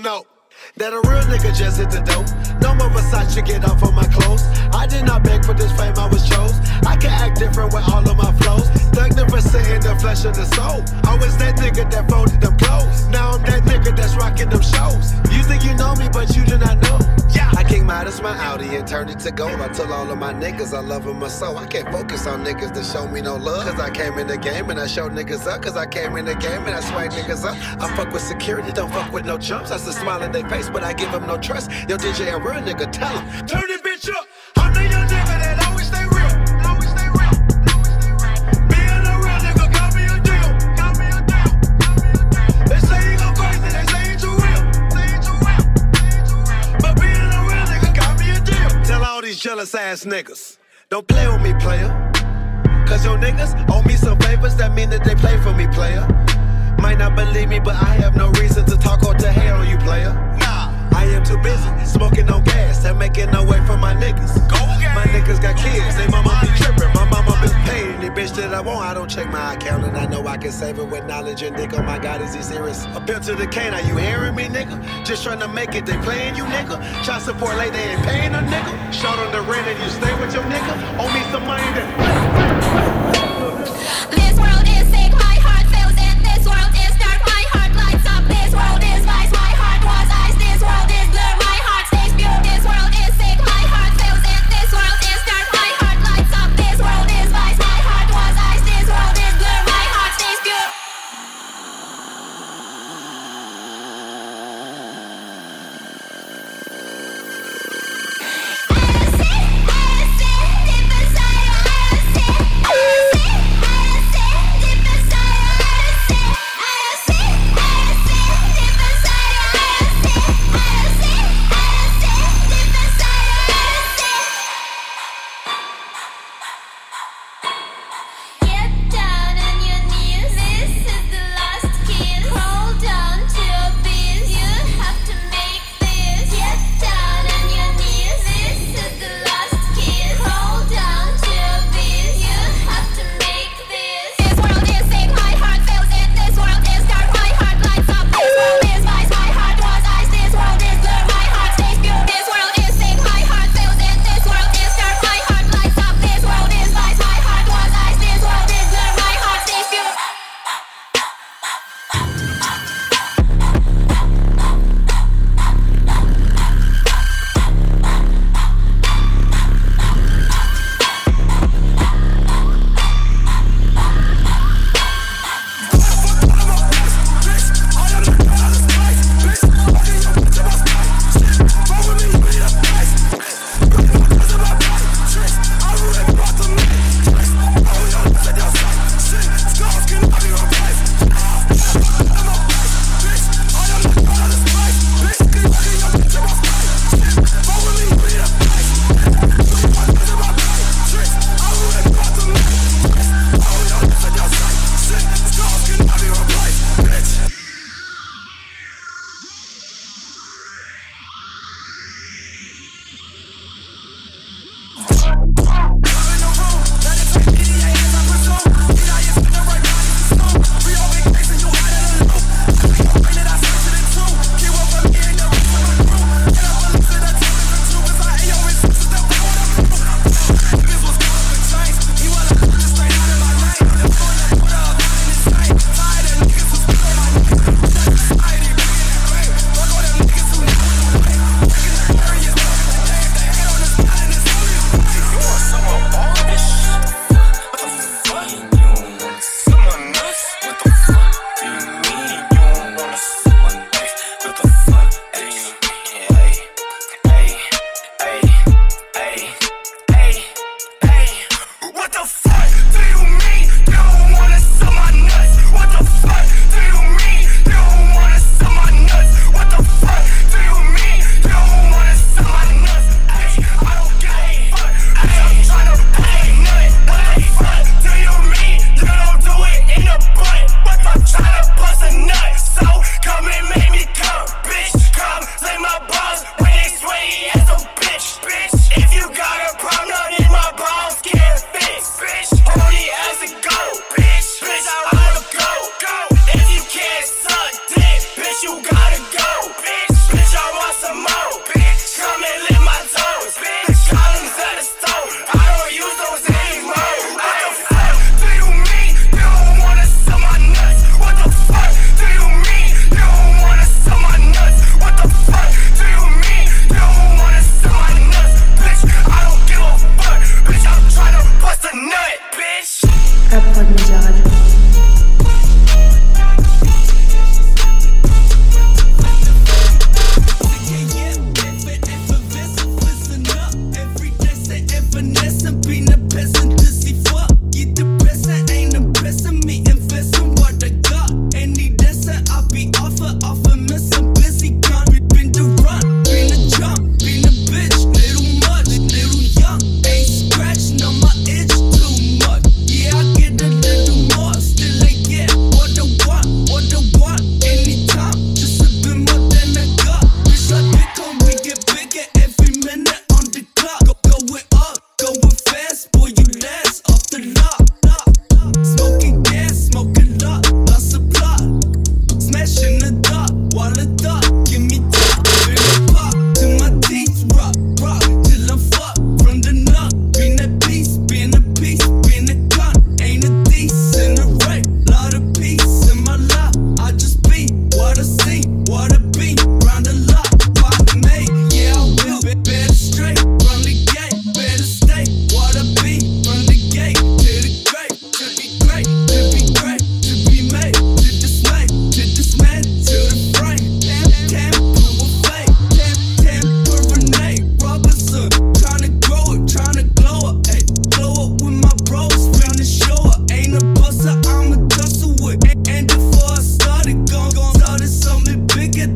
know. That a real nigga just hit the dope. No more Versace get off on my clothes. I did not beg for this fame, I was chose. I can act different with all of my flows. Magnificent in the flesh and the soul. I was that nigga that folded them clothes. Now I'm that nigga that's rocking them shows. You think you know me, but you do not know. Yeah. I came out of my Audi and turned it to gold. I told all of my niggas I love them so I can't focus on niggas that show me no love. Cause I came in the game and I showed niggas up. Cause I came in the game and I swag niggas up. I fuck with security, don't fuck with no chumps. That's a smile in their face, but I give them no trust. Yo, DJ, a real nigga, tell him. Turn this bitch up. I'm the young nigga that always stay real. Always stay real. Always stay real. Being a real nigga got me a deal. Got me a deal. Got me a deal. They say he go crazy, they say. Say. Say real. But being a real nigga got me a deal. Tell all these jealous ass niggas. Don't play with me, player. Cause your niggas owe me some favors that mean that they play for me, player. Might not believe me, but I have no reason to talk or to hate on you, player. Nah, I am too busy smoking on gas and making no way for my niggas. Go my niggas got kids, they mama be tripping. My mama been paying any bitch that I want. I don't check my account and I know I can save it with knowledge and dick. Oh my god, is he serious? A Appeal to the cane, are you hearing me, nigga? Just trying to make it, they playing you, nigga. Child support late, they ain't paying a nigga. Short on the rent and you stay with your nigga. Owe me some money then. This world is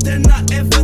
then I ever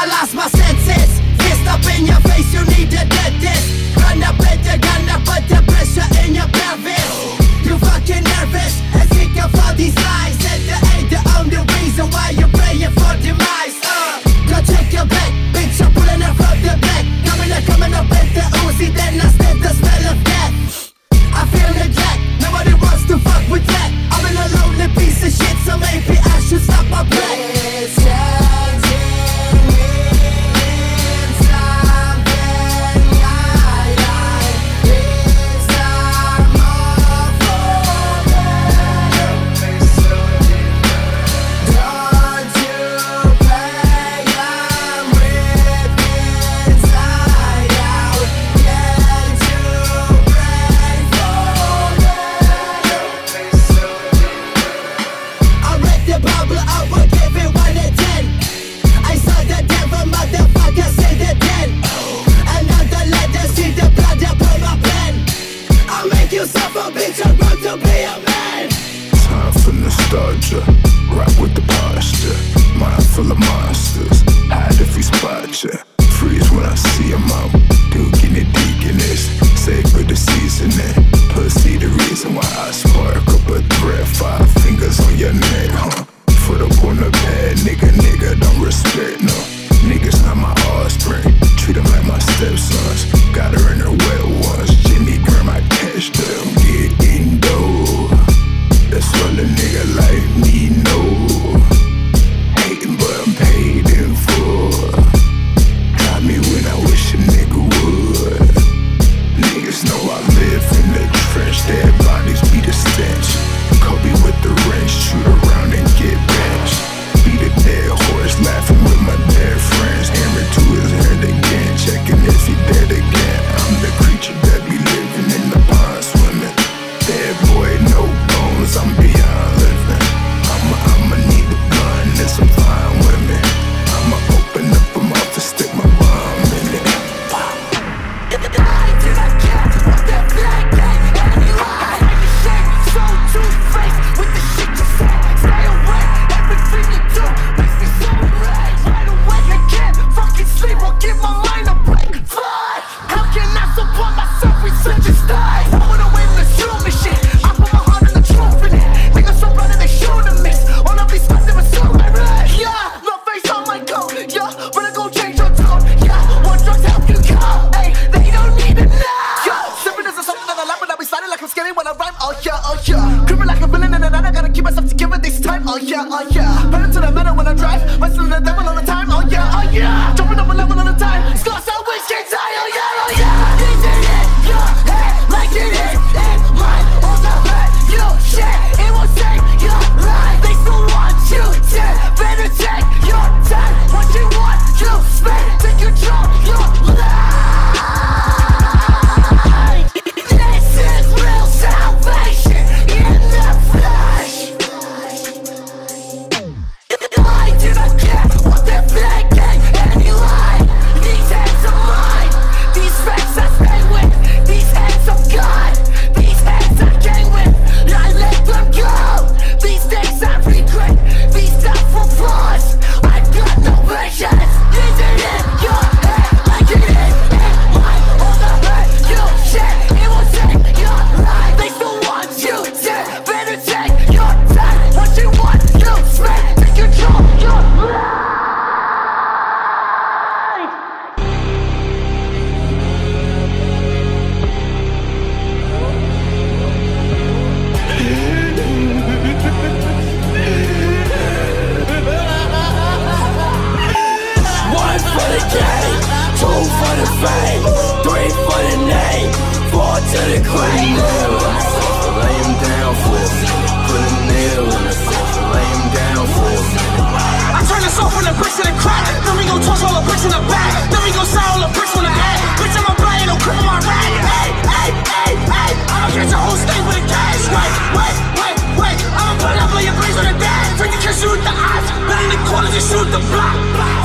I lost my senses. Fist up in your face, you need a dentist. Run up with the gun, I put the pressure in your pelvis. You fucking nervous and of all these lies. And that ain't the only reason why you're praying for demise. Uh, go check your back, bitch, I'm pulling her from the back. Coming up, coming up with the Uzi, then I sniff yeah, oh yeah. Creeping like a villain night, I gotta keep myself together this time. Oh yeah, oh yeah. Pedal to the metal when I drive, wrestling the devil all the time. Oh yeah, oh yeah. Jumping up a level all the time. Scars out, whiskey tie. Oh yeah, oh yeah. This is it, your head like it is dead. Bricks to the crack. Then we gon' toss all the bricks in the back. Then we gon' sell all the bricks on the head. Bitch, I'm a blind, don't cripple my rag. Hey, hey, hey, hey. I'ma catch a whole state with a cash. Wait, wait, wait, wait. I'ma put it up on your brains on the dash. Take the kiss, shoot the eyes. Been in the corners and shoot the block.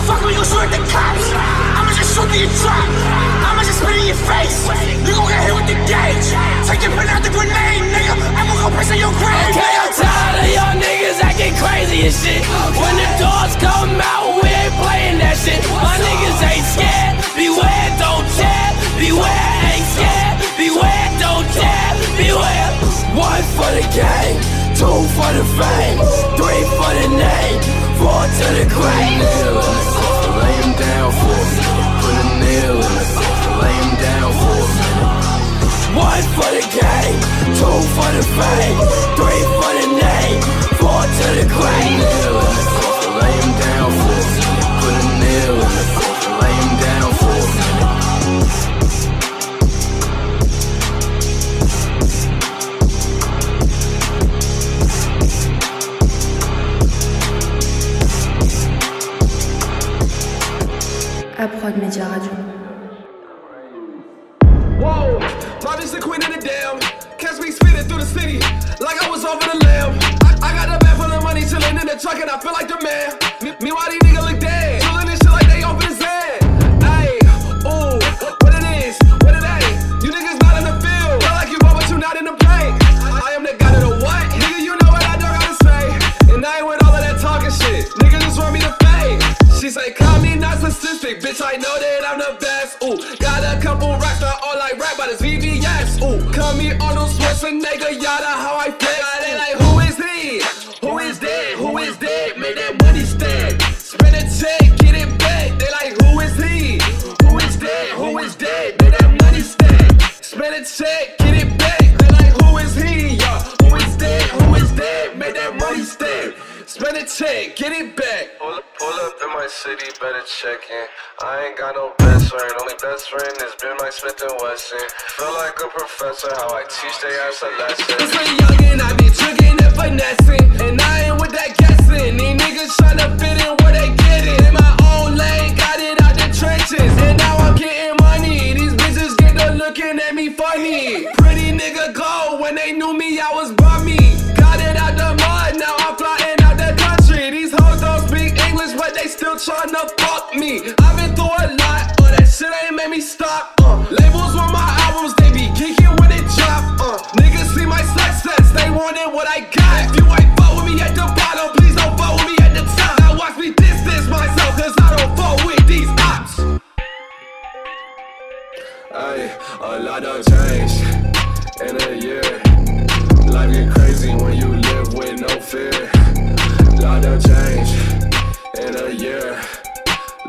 Fuck, we gon' shoot at the cops. I'ma just shoot through your trap. I'ma just spit in your face. You gon' get hit with the gauge. Take your pen out the grenade, nigga. I'ma go piss in your grave. Okay, I'm tired of y'all niggas acting crazy and shit. for the game, two for the fame, three for the name, four to the grave. Lay him down for me, put a nail in it, lay him down for me. One for the game, two for the fame, three for the name, four to the grave. Lay him down for me, put a nail in it, lay him down for me. à Prod Média Radio. Whoa, Bobby's the queen of the damn. Catch me spinning through the city like I was over the lamb. I, I got a Smith and Wesson. Feel like a professor, how I teach they ass a lesson. Since young and I be trickin' and finessing, and I ain't with that. more than what I got. If you ain't vote with me at the bottom, please don't vote with me at the top. Now watch me distance myself, cause I don't vote with these ops. Ay, a lot done change in a year. Life get crazy when you live with no fear. A lot done change in a year.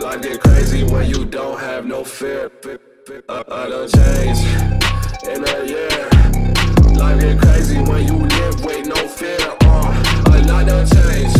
Life get crazy when you don't have no fear. A I done change in a year. Life get crazy when you live with no fear. Uh, a lot of change.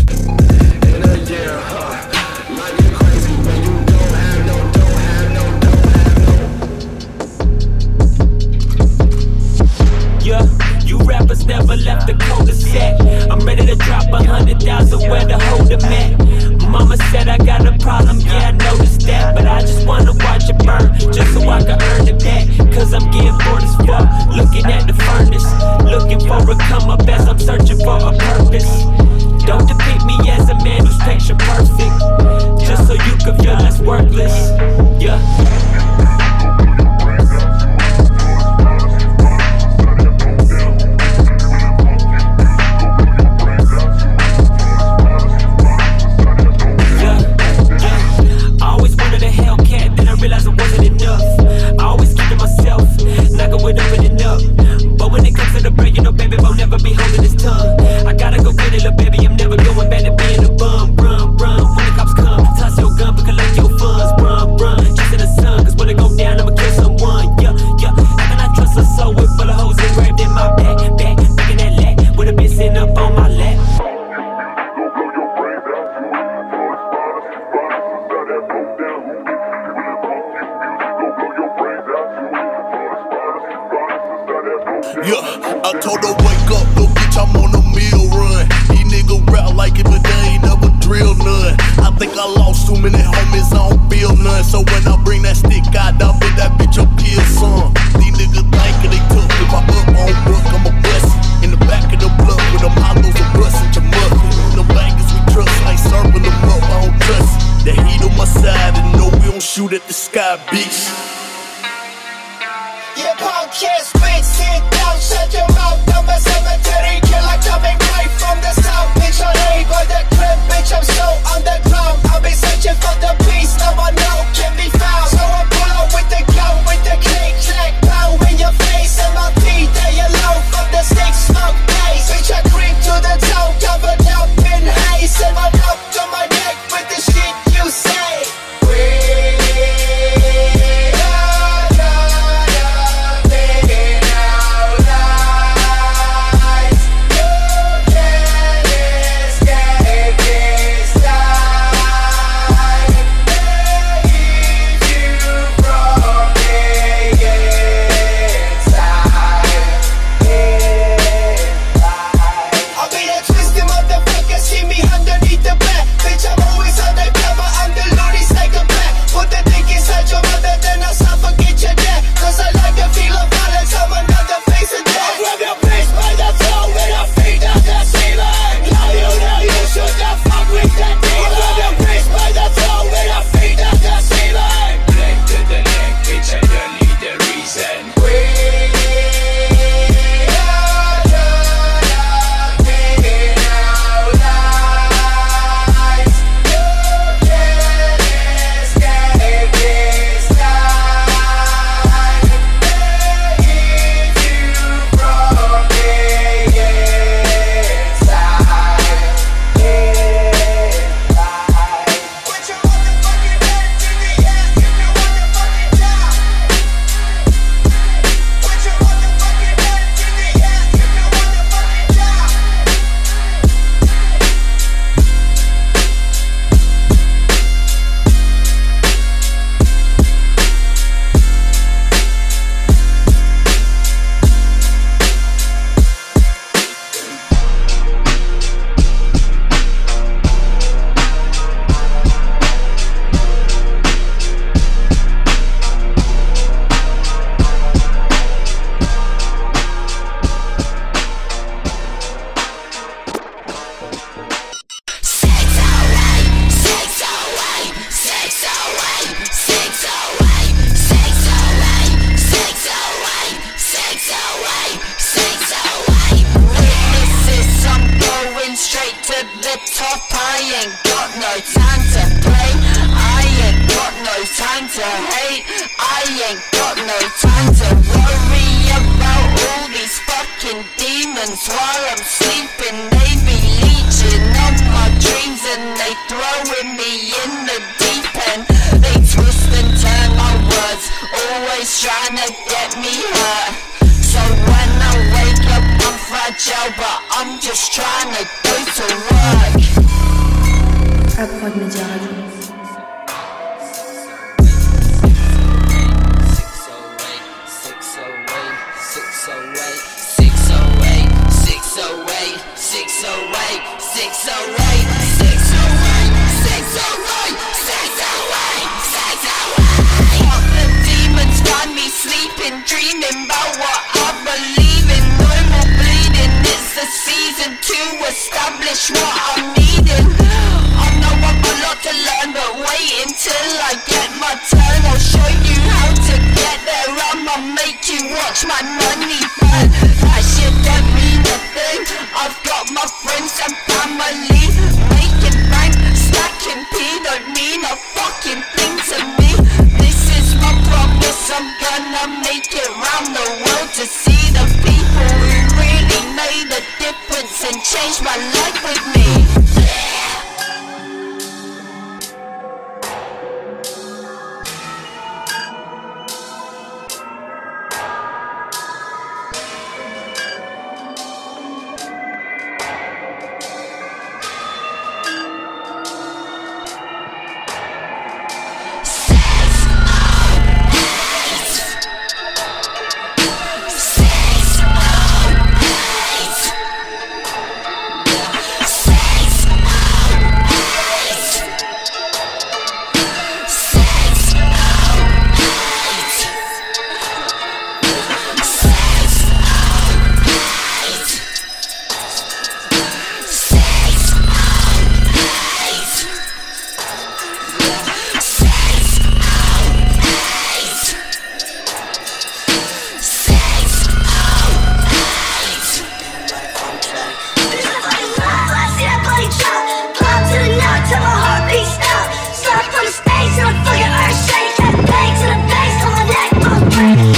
Thank.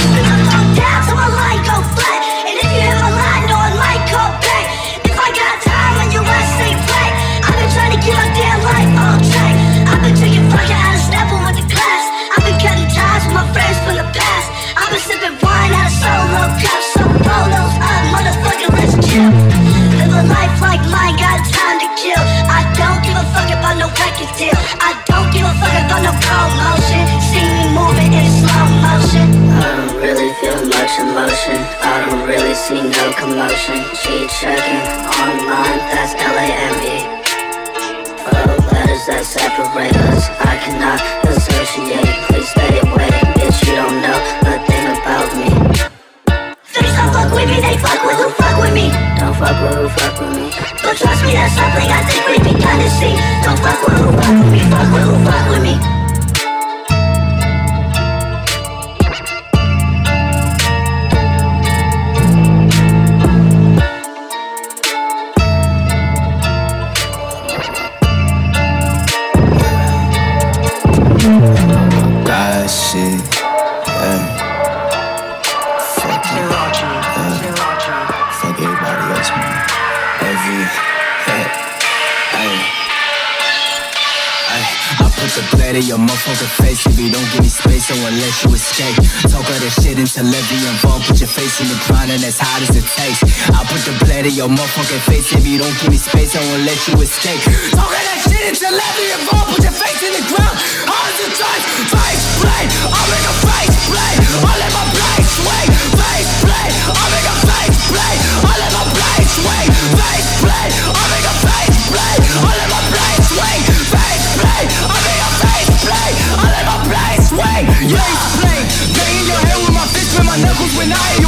to your motherfucker face If you don't give me space, I won't let you escape. Talk all that shit until every involved Put your face in the ground and as hot as it takes. I'll put the blood in your motherfucker face If you don't give me space, I won't let you escape. Talk all that shit until every involved Put your face in the ground, hard as it takes Face blade, I'm in a face blade I let my blade sway Face blade, I'm in a face blade I let my blade sway Face blade, I'm in a face blade I let my blade sway Face blade, I'm in a play, I let my place sway. Yeah, play. Banging your head with my fist, with my knuckles when I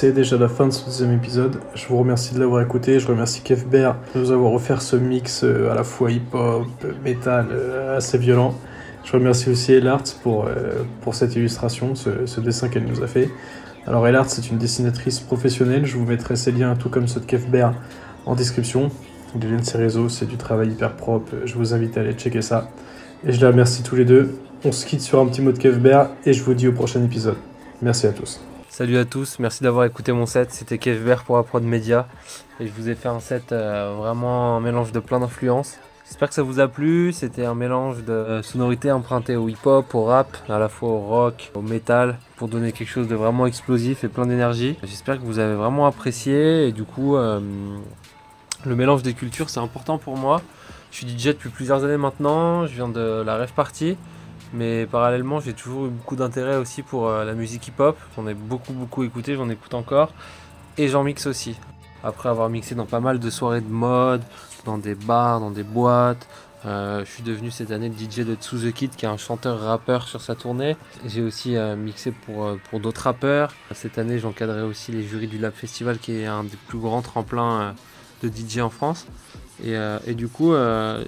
C'est déjà la fin de ce deuxième épisode. Je vous remercie de l'avoir écouté. Je remercie Kev Bear de nous avoir offert ce mix euh, à la fois hip-hop, metal, euh, assez violent. Je remercie aussi Elart pour, euh, pour cette illustration, ce, dessin qu'elle nous a fait. Alors Elart, c'est une dessinatrice professionnelle. Je vous mettrai ses liens, tout comme ceux de Kev Bear, en description. Liens de ses réseaux, c'est du travail hyper propre. Je vous invite à aller checker ça. Et je les remercie tous les deux. On se quitte sur un petit mot de Kev Bear et je vous dis au prochain épisode. Merci à tous. Salut à tous, merci d'avoir écouté mon set. C'était Kev Bear pour Aprod Media. Et je vous ai fait un set euh, vraiment un mélange de plein d'influences. J'espère que ça vous a plu. C'était un mélange de sonorités empruntées au hip-hop, au rap, à la fois au rock, au metal, pour donner quelque chose de vraiment explosif et plein d'énergie. J'espère que vous avez vraiment apprécié. Et du coup, euh, le mélange des cultures, c'est important pour moi. Je suis DJ depuis plusieurs années maintenant. Je viens de la rêve party. Mais parallèlement, j'ai toujours eu beaucoup d'intérêt aussi pour euh, la musique hip-hop. J'en ai beaucoup, beaucoup écouté, j'en écoute encore. Et j'en mixe aussi. Après avoir mixé dans pas mal de soirées de mode, dans des bars, dans des boîtes. Euh, je suis devenu cette année le DJ de Tsu The Kid, qui est un chanteur-rappeur sur sa tournée. J'ai aussi euh, mixé pour, pour d'autres rappeurs. Cette année, j'encadrais aussi les jurys du Lab Festival, qui est un des plus grands tremplins de DJ en France. Et, euh, et du coup, euh,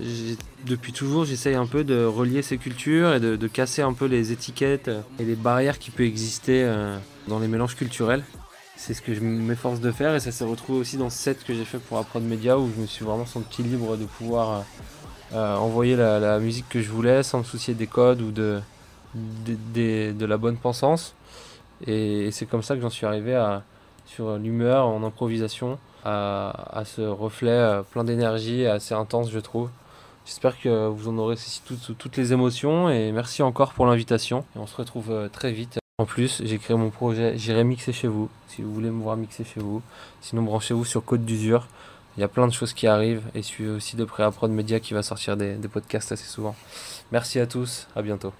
depuis toujours, j'essaye un peu de relier ces cultures et de, casser un peu les étiquettes et les barrières qui peuvent exister euh, dans les mélanges culturels. C'est ce que je m'efforce de faire et ça s'est retrouvé aussi dans ce set que j'ai fait pour Approd Media où je me suis vraiment senti libre de pouvoir envoyer la, musique que je voulais sans me soucier des codes ou de, de, la bonne pensance. Et, c'est comme ça que j'en suis arrivé à, sur l'humeur en improvisation, à, à ce reflet euh, plein d'énergie assez intense, je trouve. J'espère que vous en aurez toutes, toutes les émotions et merci encore pour l'invitation. On se retrouve euh, très vite. En plus, j'ai créé mon projet J'irai mixer chez vous, si vous voulez me voir mixer chez vous. Sinon, branchez-vous sur Côte d'Usure. Il y a plein de choses qui arrivent et suivez aussi de près Prod Media qui va sortir des, des podcasts assez souvent. Merci à tous, à bientôt.